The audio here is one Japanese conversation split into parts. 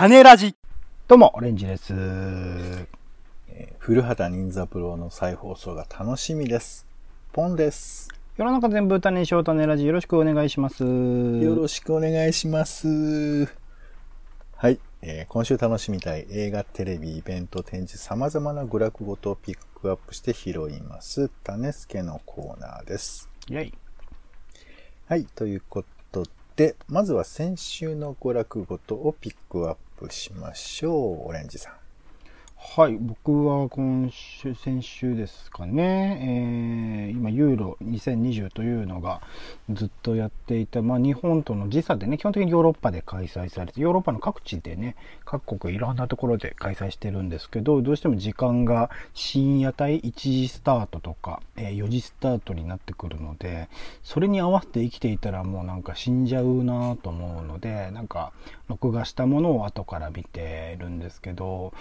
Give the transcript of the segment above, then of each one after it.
種ラジ。どうも、オレンジです。えー古畑任三郎の再放送が楽しみです。ポンです。世の中全部種にしよう種ラジ。よろしくお願いします。よろしくお願いします。はい、えー今週楽しみたい映画、テレビ、イベント、展示、様々な娯楽ごとをピックアップして拾います。種助のコーナーです。イェイ。はい、ということで、まずは先週の娯楽ごとをピックアップしましょう。オレンジさん。はい、僕は今週、先週ですかね、えユーロ2020というのがずっとやっていた、まあ、日本との時差でね、基本的にヨーロッパで開催されて、ヨーロッパの各地でね、各国いろんなところで開催してるんですけど、どうしても時間が深夜帯1時スタートとか、えー4時スタートになってくるので、それに合わせて生きていたらもうなんか死んじゃうなと思うので、なんか、録画したものを後から見てるんですけど、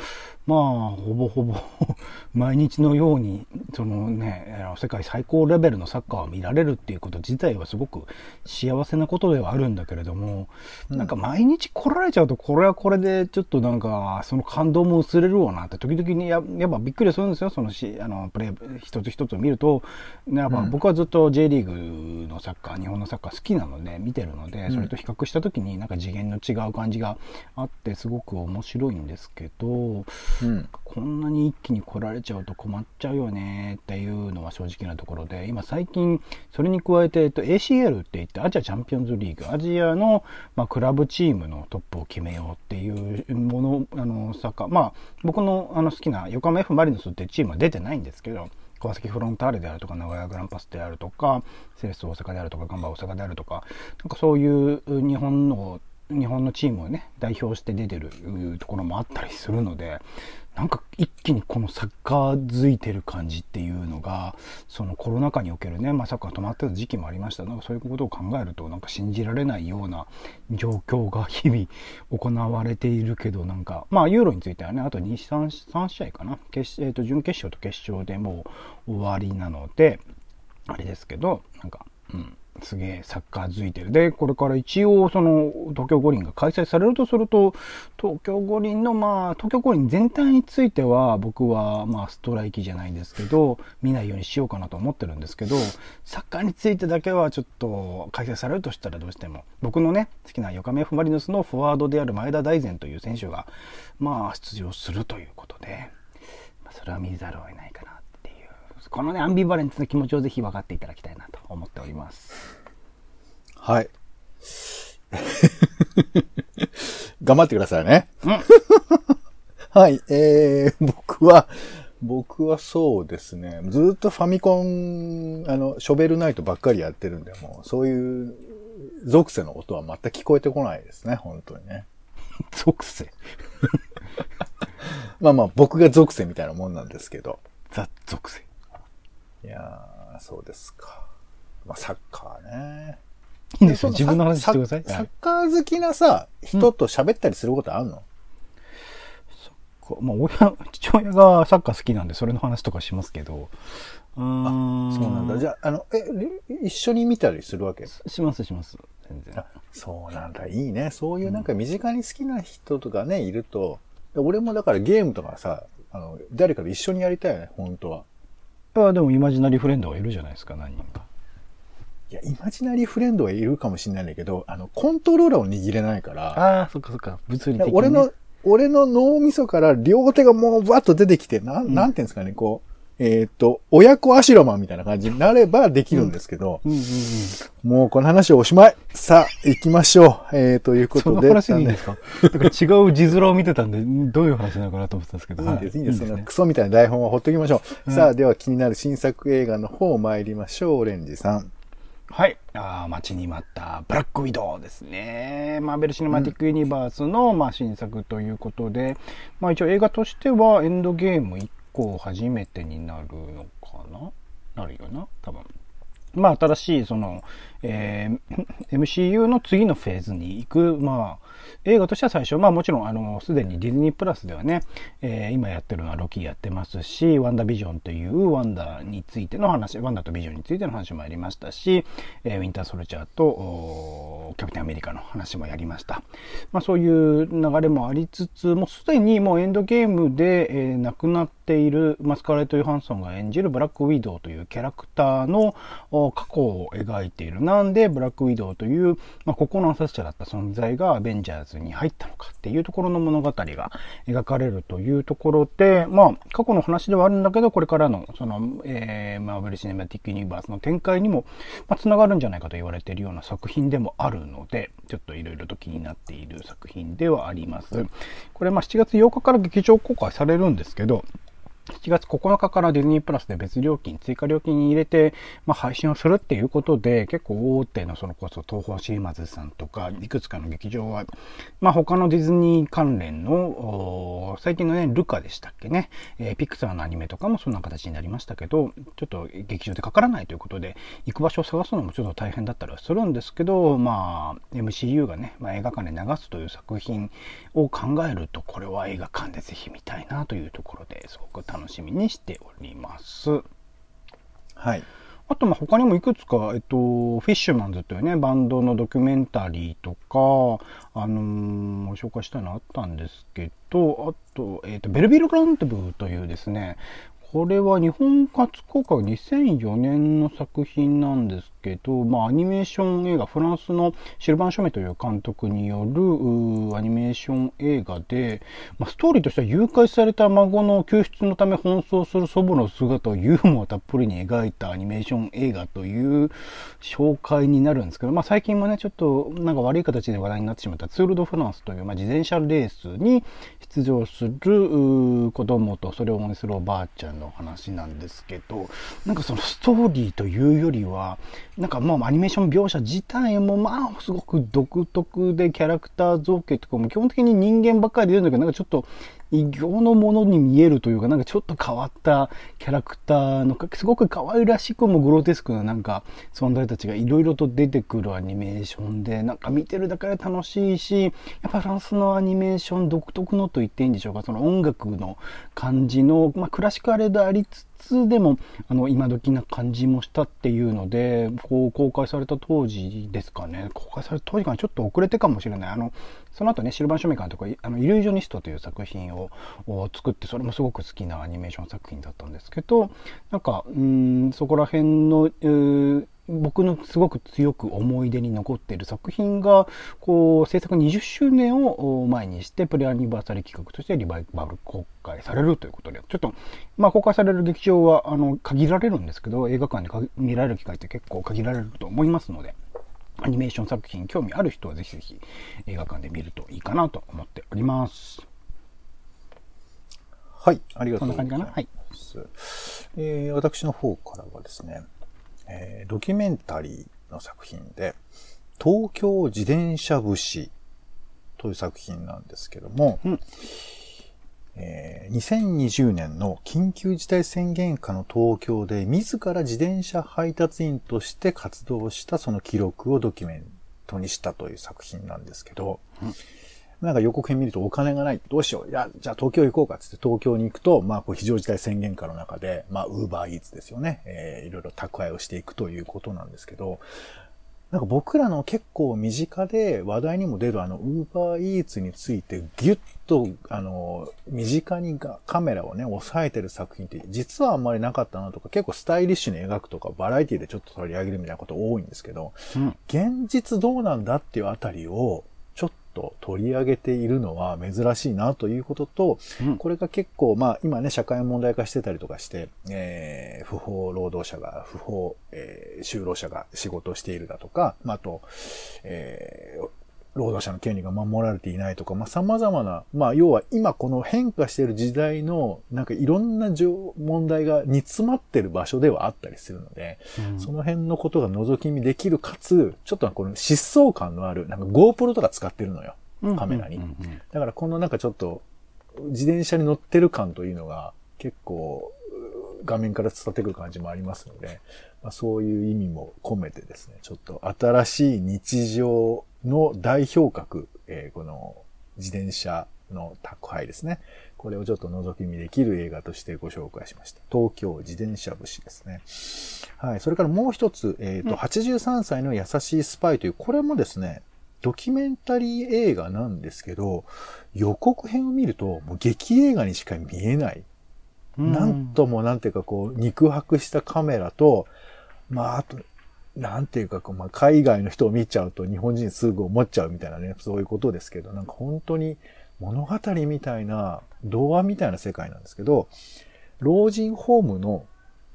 まあ、ほぼほぼ 毎日のように、そのね、世界最高レベルのサッカーを見られるっていうこと自体はすごく幸せなことではあるんだけれども、なんか毎日来られちゃうと、これはこれでちょっとなんか、その感動も薄れるわなって、時々にややっぱびっくりするんですよ、そのし、あの、プレー一つ一つを見ると、やっぱ僕はずっと J リーグのサッカー、日本のサッカー好きなので、見てるので、それと比較した時になんか次元の違う感じがあって、すごく面白いんですけど、うん。こんなに一気に来られちゃうと困っちゃうよねっていうのは正直なところで、今最近、それに加えて、えっと、ACL って言って、アジアチャンピオンズリーグ、アジアの、まあ、クラブチームのトップを決めようっていうもの、あの、サッカー、まあ、僕のあの好きな横浜 F・ マリノスってチームは出てないんですけど、川崎フロンターレであるとか、名古屋グランパスであるとか、セレッソ大阪であるとか、ガンバ大阪であるとか、なんかそういう日本の日本のチームをね、代表して出てるところもあったりするので、なんか一気にこのサッカーづいてる感じっていうのが、そのコロナ禍におけるね、まあサッカー止まってた時期もありました。なんかそういうことを考えると、なんか信じられないような状況が日々行われているけど、なんか、まあユーロについてはね、あと2、3、3試合かな？決えっ、と、準決勝と決勝でもう終わりなので、あれですけど、なんか、うん、すげえサッカーづいてる。で、これから一応、その、東京五輪が開催されるとすると、東京五輪の、まあ、東京五輪全体については、僕は、まあ、ストライキじゃないんですけど、見ないようにしようかなと思ってるんですけど、サッカーについてだけはちょっと、開催されるとしたらどうしても、僕のね、好きな横浜 F・ マリノスのフォワードである前田大然という選手が、まあ、出場するということで、まそれは見ざるを得ないかなっていう、このね、アンビバレンスな気持ちをぜひ分かっていただきたいなと思っております。はい。頑張ってくださいね。うん はい。えー、僕は、僕はそうですね。ずっとファミコン、あの、ショベルナイトばっかりやってるんで、もう、そういう、属性の音は全く聞こえてこないですね、本当にね。属性？まあまあ、僕が属性みたいなもんなんですけど。ザ属性いやー、そうですか。まあ、サッカーね。いいんですよ自分の話してください。サッカー好きなさ、人と喋ったりすることあるの、こうまあ親父親がサッカー好きなんでそれの話とかしますけど。うーん。そうなんだ。じゃあ、あの、え、り一緒に見たりするわけ？しますします。全然。あそうなんだ。いいね。そういうなんか身近に好きな人とかね、いると、俺もだからゲームとかさ、あの、誰かと一緒にやりたいよね、本当は。あでもイマジナリーフレンドはいるじゃないですか何人か。いや、イマジナリーフレンドはいるかもしれないんだけど、あの、コントローラーを握れないから、ああそっかそっか。物理的に、ね、俺の、俺の脳みそから両手がもうバッと出てきて、なん、なんていうんですかね、こえっ、ー、と、親子アシロマンみたいな感じになればできるんですけど、もうこの話おしまい。さあ、行きましょう。えー、ということで。その話でいいですか？か違う字面を見てたんで、どういう話なのかなと思ってたんですけど。い、いです、いいです、ね。クソみたいな台本はほっときましょう。うん、さあ、では気になる新作映画の方参りましょう、オレンジさん。はい。あ待ちに待ったブラックウィドウですね。マーベル・シネマティック・ユニバースの、うん、まあ、新作ということで、まあ一応映画としてはエンドゲーム1校初めてになるのかな？なるよな多分。まあ、新しい、その、えー、MCU の次のフェーズに行く、まあ、映画としては最初、まあもちろん、あの、すでにディズニープラスではね、えー、今やってるのはロキやってますし、ワンダービジョンというワンダーについての話、ワンダーとビジョンについての話もやりましたし、えー、ウィンターソルジャーと、キャプテンアメリカの話もやりました。まあそういう流れもありつつ、もうすでにもうエンドゲームで、えー、亡くなっているマスカレット・ヨハンソンが演じるブラック・ウィドウというキャラクターの過去を描いている。なんで、ブラック・ウィドウという、まあ、心の殺者だった存在がアベンジャーズに入ったのかっていうところの物語が描かれるというところで、まあ、過去の話ではあるんだけど、これからの、その、えー、マーベル・シネマティック・ユニバースの展開にも、まあ、繋がるんじゃないかと言われているような作品でもあるので、ちょっといろいろと気になっている作品ではあります。これ、まあ、7月8日から劇場公開されるんですけど、7月9日からディズニープラスで別料金、追加料金に入れて、まあ、配信をするっていうことで、結構大手のそのこそ東方シーマズさんとか、いくつかの劇場は、まあ、他のディズニー関連の、最近のね、ルカでしたっけね、えー、ピクサーのアニメとかもそんな形になりましたけど、ちょっと劇場でかからないということで、行く場所を探すのもちょっと大変だったりはするんですけど、まあ、MCU がね、まあ、映画館で流すという作品を考えると、これは映画館でぜひ見たいなというところですごく楽しみ楽しみにしております。はい。あと、ま、他にもいくつか、えっと、フィッシュマンズというね、バンドのドキュメンタリーとか、あのー、紹介したいのあったんですけど、あと、えっと、ベルビル・ラントブというですね、これは日本初公開2004年の作品なんですけど、まあ、アニメーション映画、フランスのシルバン・ショメという監督によるアニメーション映画で、まあ、ストーリーとしては誘拐された孫の救出のため奔走する祖母の姿をユーモアたっぷりに描いたアニメーション映画という紹介になるんですけど、まあ、最近もね、ちょっとなんか悪い形で話題になってしまったツール・ド・フランスという、まあ、自転車レースに出場する子供とそれを応援するおばあちゃんの話なんですけど、なんかそのストーリーというよりは、なんかまあアニメーション描写自体もまあすごく独特でキャラクター造形とかも基本的に人間ばっかり出るんだけど、なんかちょっと異形のものに見えるというか、なんかちょっと変わったキャラクターの、すごく可愛らしくもグロテスクななんか存在たちがいろいろと出てくるアニメーションで、なんか見てるだけで楽しいし、やっぱフランスのアニメーション独特のと言っていいんでしょうか、その音楽の感じの、まあクラシカルでありつでも、あの、今時な感じもしたっていうので、こう、公開された当時ですかね。公開された当時からちょっと遅れてかもしれない。あの、その後ね、シルバン・ショメカンとか、あの、イリュージョニストという作品を作って、それもすごく好きなアニメーション作品だったんですけど、なんか、うん、そこら辺の、僕のすごく強く思い出に残っている作品が、こう、制作20周年を前にして、プレアニバーサリー企画としてリバイバル公開されるということで、ちょっと、まあ、公開される劇場は、あの、限られるんですけど、映画館で見られる機会って結構限られると思いますので、アニメーション作品興味ある人はぜひぜひ映画館で見るといいかなと思っております。はい、ありがとうございます。そんな感じかな？はい。えー、私の方からはですね、えー、ドキュメンタリーの作品で、東京自転車節という作品なんですけども、うん、えー、2020年の緊急事態宣言下の東京で自ら自転車配達員として活動したその記録をドキュメントにしたという作品なんですけど、うんなんか予告編見るとお金がない。どうしよう。いや、じゃあ東京行こうかっつって東京に行くと、まあ、こう非常事態宣言下の中で、まあ、ウーバーイーツですよね。えー、いろいろ宅配をしていくということなんですけど、なんか僕らの結構身近で話題にも出るあの、ウーバーイーツについてギュッと、あの、身近にカメラをね、抑えてる作品って実はあんまりなかったなとか、結構スタイリッシュに描くとか、バラエティでちょっと取り上げるみたいなこと多いんですけど、うん、現実どうなんだっていうあたりを、と取り上げているのは珍しいなということと、うん、これが結構、まあ今ね、社会問題化してたりとかして、えー、不法労働者が、不法、えー、就労者が仕事をしているだとか、まあ、あと、えー、労働者の権利が守られていないとか、まあ、様々な、まあ、要は今この変化している時代の、なんかいろんな問題が煮詰まってる場所ではあったりするので、うん、その辺のことが覗き見できる、かつ、ちょっとこの疾走感のある、なんか GoPro とか使ってるのよ。カメラに。だからこのなんかちょっと、自転車に乗ってる感というのが、結構、画面から伝わってくる感じもありますので、まあ、そういう意味も込めてですね、ちょっと新しい日常の代表格、えー、この自転車の宅配ですね。これをちょっと覗き見できる映画としてご紹介しました。東京自転車節ですね。はい。それからもう一つ、えっ、ー、と、83歳の優しいスパイという、これもですね、ドキュメンタリー映画なんですけど、予告編を見ると、もう劇映画にしか見えない。なんともなんていうかこう、肉薄したカメラと、まあ、あと、なんていうかこう、まあ、海外の人を見ちゃうと日本人すぐ思っちゃうみたいなね、そういうことですけど、なんか本当に物語みたいな、童話みたいな世界なんですけど、老人ホームの、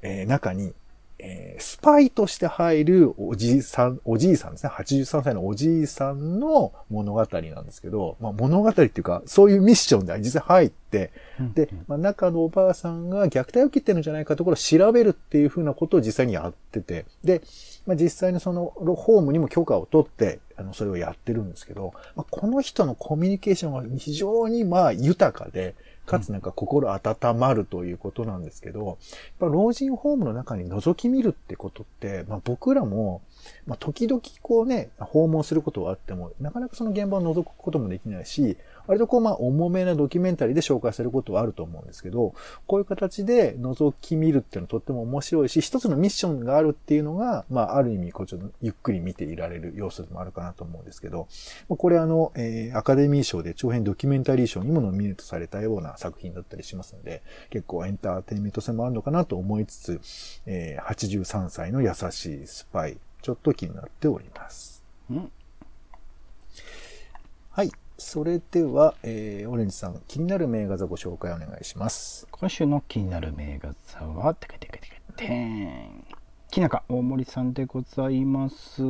えー、中にえー、スパイとして入るおじいさん、おじいさんですね。83歳のおじいさんの物語なんですけど、まあ物語っていうか、そういうミッションで実際入って、で、まあ中のおばあさんが虐待を受けてるんじゃないかところを調べるっていうふうなことを実際にやってて、で、まあ実際にそのホームにも許可を取って、あの、それをやってるんですけど、まあ、この人のコミュニケーションは非常にまあ豊かで、かつなんか心温まるということなんですけど、やっぱ老人ホームの中に覗き見るってことって、まあ、僕らも、まあ、時々こうね、訪問することはあっても、なかなかその現場を覗くこともできないし、割とこう、まあ、重めなドキュメンタリーで紹介することはあると思うんですけど、こういう形で覗き見るっていうのはとっても面白いし、一つのミッションがあるっていうのが、まあ、ある意味、こう、ちょっとゆっくり見ていられる要素でもあるかなと思うんですけど、これあの、えー、アカデミー賞で長編ドキュメンタリー賞にもノミネートされたような作品だったりしますので、結構エンターテインメント性もあるのかなと思いつつ、えー、83歳の優しいスパイ、ちょっと気になっております。はい。それでは、えー、オレンジさん、気になる名画座ご紹介お願いします。今週の気になる名画座は、てかてかてかてん。きなか大森さんでございます。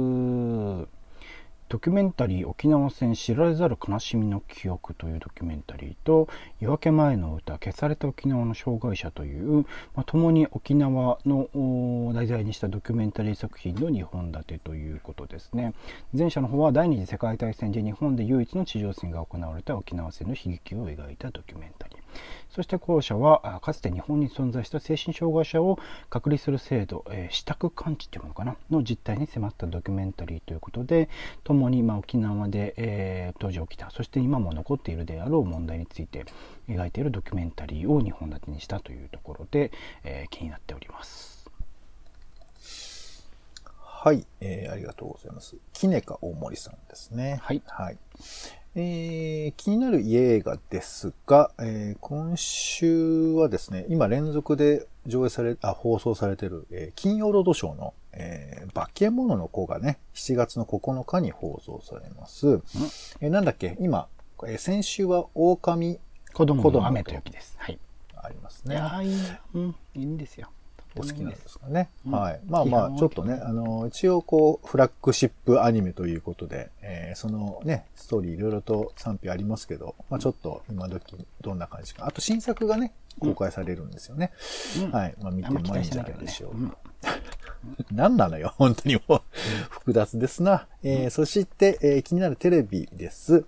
ドキュメンタリー沖縄戦知られざる悲しみの記憶というドキュメンタリーと夜明け前の歌消された沖縄の障害者という、まあ、共に沖縄の題材にしたドキュメンタリー作品の2本立てということですね。前者の方は第二次世界大戦で日本で唯一の地上戦が行われた沖縄戦の悲劇を描いたドキュメンタリー。そして後者はかつて日本に存在した精神障害者を隔離する制度、えー、支度完治というものかなの実態に迫ったドキュメンタリーということで共にま沖縄で、えー、当時起きたそして今も残っているであろう問題について描いているドキュメンタリーを2本立てにしたというところで、えー、気になっております。はい、えー、ありがとうございます。キネカ大森さんですね。はい。はい。えー、気になる家映画ですが、えー、今週はですね、今連続で上映され、あ、放送されている、えー、金曜ロードショーの、えー、化け物の子がね、7月の9日に放送されます。えー、なんだっけ今、えー、先週は狼子供の雨と雪です。はい。ありますね。いい、うん、いいんですよ。お好きなんですかね。うん、はい。まあまあ、ちょっとね、あの、一応こう、フラッグシップアニメということで、えー、そのね、ストーリーいろいろと賛否ありますけど、まあちょっと今時どんな感じか。あと新作がね、公開されるんですよね。うん、はい。まあ見てもいいんじゃないでしょうか。何なのよ、本当にもう複雑ですな。えー、そして、えー、気になるテレビです。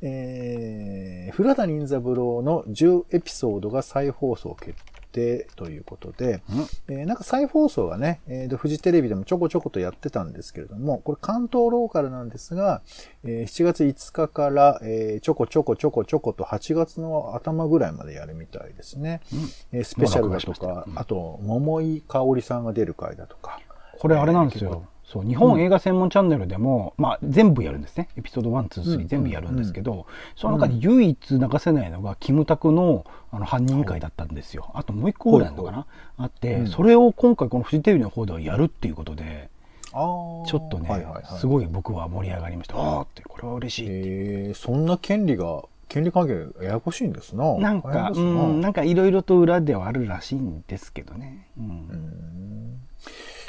えー、古畑任三郎の10エピソードが再放送決定ということで、うん、えー、なんか再放送がね、えー、フジテレビでもちょこちょことやってたんですけれども、これ関東ローカルなんですが、えー、7月5日から、えー、ちょこちょこちょこちょこと8月の頭ぐらいまでやるみたいですね。うん、えー、スペシャルだとか、うん、あと、桃井かおりさんが出る回だとか。これあれなんですよ。そう日本映画専門チャンネルでも、うん、まあ、全部やるんですね。エピソード123、全部やるんですけど、その中で唯一流せないのがキムタクのあの犯人会だったんですよ。あともう一個ぐらいのかな？あって、それを今回このフジテレビの方ではやるっていうことで。ちょっとね、はいはいはい、すごい僕は盛り上がりました。ああって、これは嬉しいえそんな権利が、権利関係ややこしいんですな。なんか、うん、なんかいろいろと裏ではあるらしいんですけどね。うん。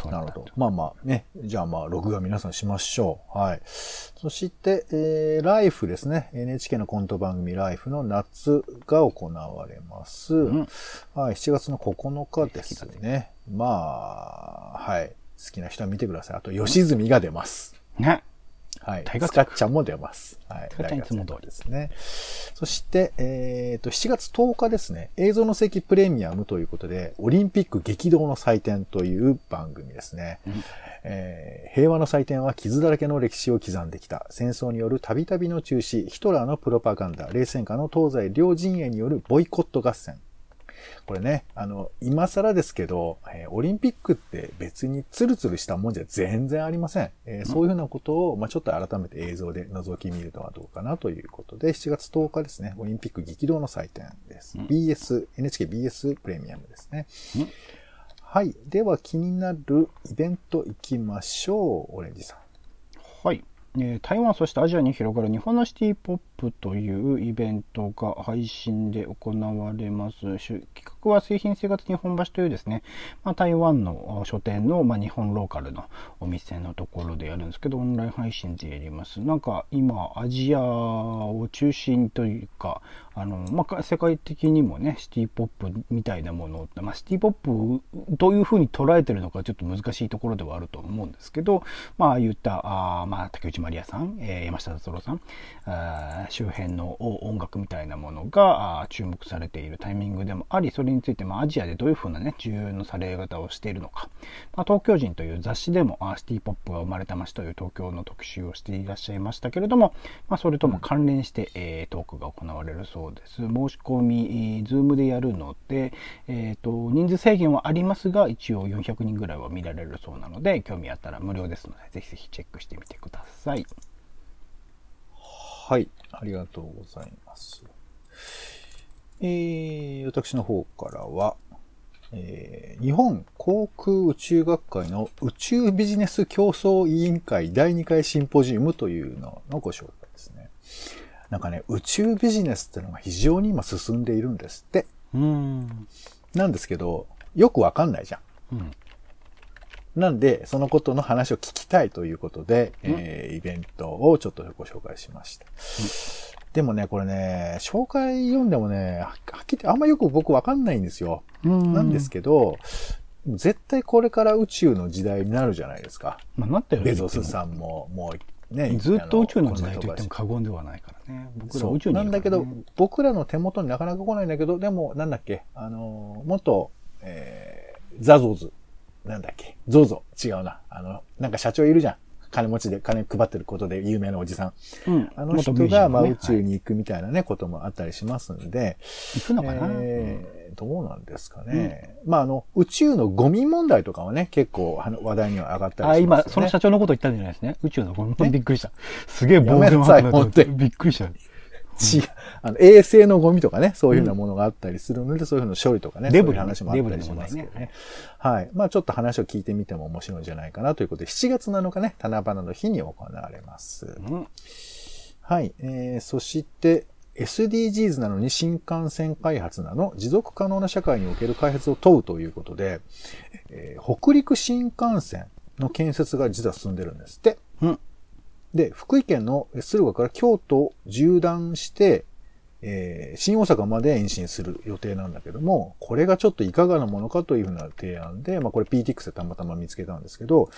うんなるほど。まあまあね。じゃあまあ、録画皆さんしましょう。はい。そして、えー、ライフですね。NHK のコント番組ライフの夏が行われます。うん、はい。7月の9日ですね。まあ、はい。好きな人は見てください。あと、吉住が出ます。ね。はい。大学スカッチャンも出ます。はい。スカッチャンいつも通りですね。そして、えっ、と、7月10日ですね、映像の席プレミアムということで、オリンピック激動の祭典という番組ですね。うんえー平和の祭典は傷だらけの歴史を刻んできた。戦争によるたびたびの中止、ヒトラーのプロパガンダ、冷戦下の東西両陣営によるボイコット合戦。これね、あの、今更ですけど、えーオリンピックって別にツルツルしたもんじゃ全然ありません。えーそういうふうなことを、まあ、ちょっと改めて映像で覗き見るのはどうかなということで、7月10日ですね、オリンピック激動の祭典です。うん BS、NHKBS プレミアムですね。うんはい。では気になるイベント行きましょう。オレンジさん。はい、えー台湾そしてアジアに広がる日本のシティポップというイベントが配信で行われます。企画は製品生活日本橋というですね、まあ、台湾の書店の、まあ、日本ローカルのお店のところでやるんですけどオンライン配信でやります。なんか今アジアを中心というかあの、まあ、世界的にもねシティポップみたいなものって、まあ、シティポップどういうふうに捉えてるのかちょっと難しいところではあると思うんですけど、まあああいったあ、まあ、竹内まりやさん、えー山下達郎さんあ周辺の音楽みたいなものがあ注目されているタイミングでもありそれについて、まあ、アジアでどういうふうなね重要のされ方をしているのか、まあ、東京人という雑誌でもあシティポップが生まれた街という東京の特集をしていらっしゃいましたけれども、まあ、それとも関連して、えートークが行われるそうですです申し込み、ズームでやるので、えー、と人数制限はありますが一応400人ぐらいは見られるそうなので興味あったら無料ですのでぜひぜひチェックしてみてください。はい。ありがとうございます。えー、私の方からは、えー日本航空宇宙学会の宇宙ビジネス競争委員会第2回シンポジウムというののご紹介ですね。なんかね、宇宙ビジネスっていうのが非常に今進んでいるんですって。うんなんですけど、よくわかんないじゃん。うんなんで、そのことの話を聞きたいということで、えーイベントをちょっとご紹介しました。でもね、これね、紹介読んでもね、ははっきりあんまよく僕わかんないんですよ。なんですけど、絶対これから宇宙の時代になるじゃないですか。まあ、なったよベゾスさんも、もうね、ずっと宇宙の時代と言っても過言ではないからね。僕らそう宇宙にねなんだけど、僕らの手元になかなか来ないんだけど、でも、なんだっけ、あの、元、えー、ザゾーズ。なんだっけ、ゾゾ。違うな。あの、なんか社長いるじゃん。金持ちで金配ってることで有名なおじさん。うんあの人が、まあ、宇宙に行くみたいなね、こともあったりしますんで、行くのかな、えーどうなんですかね。まあ、あの、宇宙のゴミ問題とかはね、結構話題には上がったあ、りしますよね。今、その社長のこと言ったんじゃないですね。宇宙の本当にびっくりした。すげえ暴言やめなさいだ本当にびっくりした。違う。あの、衛星のゴミとかね、そういうふうなものがあったりするので、そういうふうな処理とかね、デブリそういう話もあったりしますけどね。はい。まあちょっと話を聞いてみても面白いんじゃないかなということで、7月7日ね、七夕の日に行われます。うんはい。えー、そして、SDGs なのに新幹線開発なの持続可能な社会における開発を問うということで、えー北陸新幹線の建設が実は進んでるんですって。うんで、福井県の敦賀から京都を縦断して、えー新大阪まで延伸する予定なんだけども、これがちょっといかがなものかというふうな提案で、まあこれ PTX でたまたま見つけたんですけど、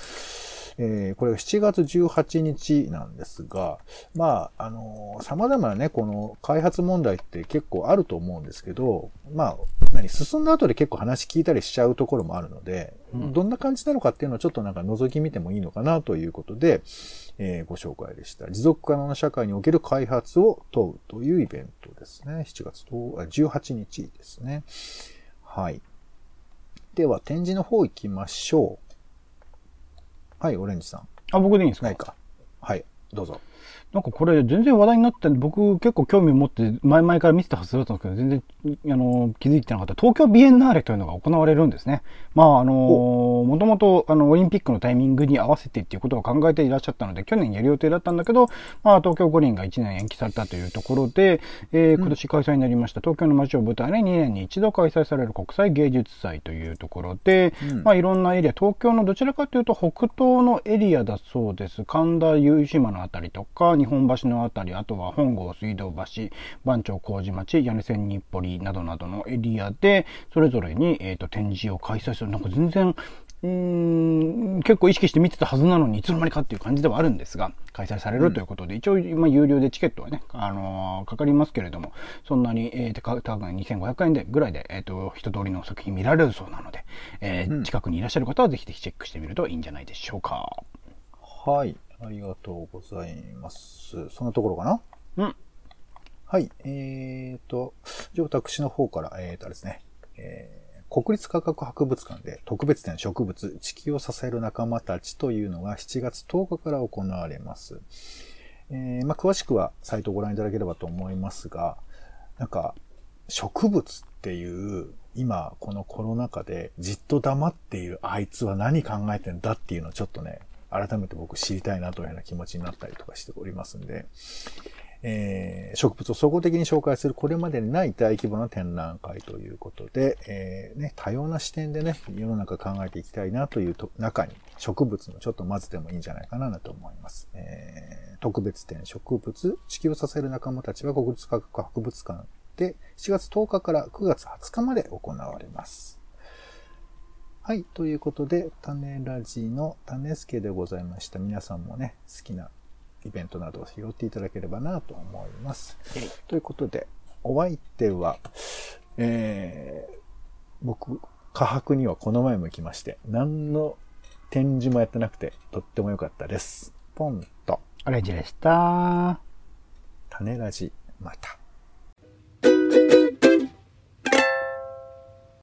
えーこれが7月18日なんですが、まあ、あのー様々なね、この開発問題って結構あると思うんですけど、まあ、何、進んだ後で結構話聞いたりしちゃうところもあるので、うんどんな感じなのかっていうのをちょっとなんか覗き見てもいいのかなということで、えーご紹介でした。持続可能な社会における開発を問うというイベントですね。7月とあ18日ですね。はい。では、展示の方行きましょう。はい、オレンジさん。あ、僕でいいんですか？ないか。はい、どうぞ。なんかこれ全然話題になって僕結構興味を持って前々から見てたはずだったんですけど全然あの気づいてなかった。東京ビエンナーレというのが行われるんですね。まああのもともとあのオリンピックのタイミングに合わせてっていうことを考えていらっしゃったので去年やる予定だったんだけど、まあ東京五輪が1年延期されたというところで、えー今年開催になりました東京の街を舞台に2年に一度開催される国際芸術祭というところで、うん。まあいろんなエリア東京のどちらかというと北東のエリアだそうです。神田由島のあたりとか日本橋のあたりあとは本郷水道橋番町麹町屋根線日暮里などなどのエリアでそれぞれに、えー、と展示を開催するなんか全然うーん、結構意識して見てたはずなのに、いつの間にかっていう感じではあるんですが、開催されるということで、一応、まあ、有料でチケットはね、あのーかかりますけれども、そんなに、えー、とか多分2500円でぐらいで、えっ、と、一通りの作品見られるそうなので、えー近くにいらっしゃる方はぜひぜひチェックしてみるといいんじゃないでしょうか。はい。ありがとうございます。そんなところかな？うん。はい。えーと、じゃあ私の方から、えーとあれですね、えー国立科学博物館で特別展植物、地球を支える仲間たちというのが7月10日から行われます。えーまあ、詳しくはサイトをご覧いただければと思いますが、なんか、植物っていう、今このコロナ禍でじっと黙っているあいつは何考えてんだっていうのをちょっとね、改めて僕知りたいなというような気持ちになったりとかしておりますんで、えー植物を総合的に紹介するこれまでにない大規模な展覧会ということで、えーね、多様な視点でね、世の中考えていきたいなというと中に植物のちょっと混ぜてもいいんじゃないかなと思います。えー特別展植物、地球を支える仲間たちは国立科学博物館で7月10日から9月20日まで行われます。はい。ということで、種ラジの種助でございました。皆さんもね、好きなイベントなどを拾っていただければなと思います。ということで、お相手は、えー、僕、科博にはこの前も行きまして、何の展示もやってなくて、とっても良かったです。ポンと、オレンジでした。種ラジ、また。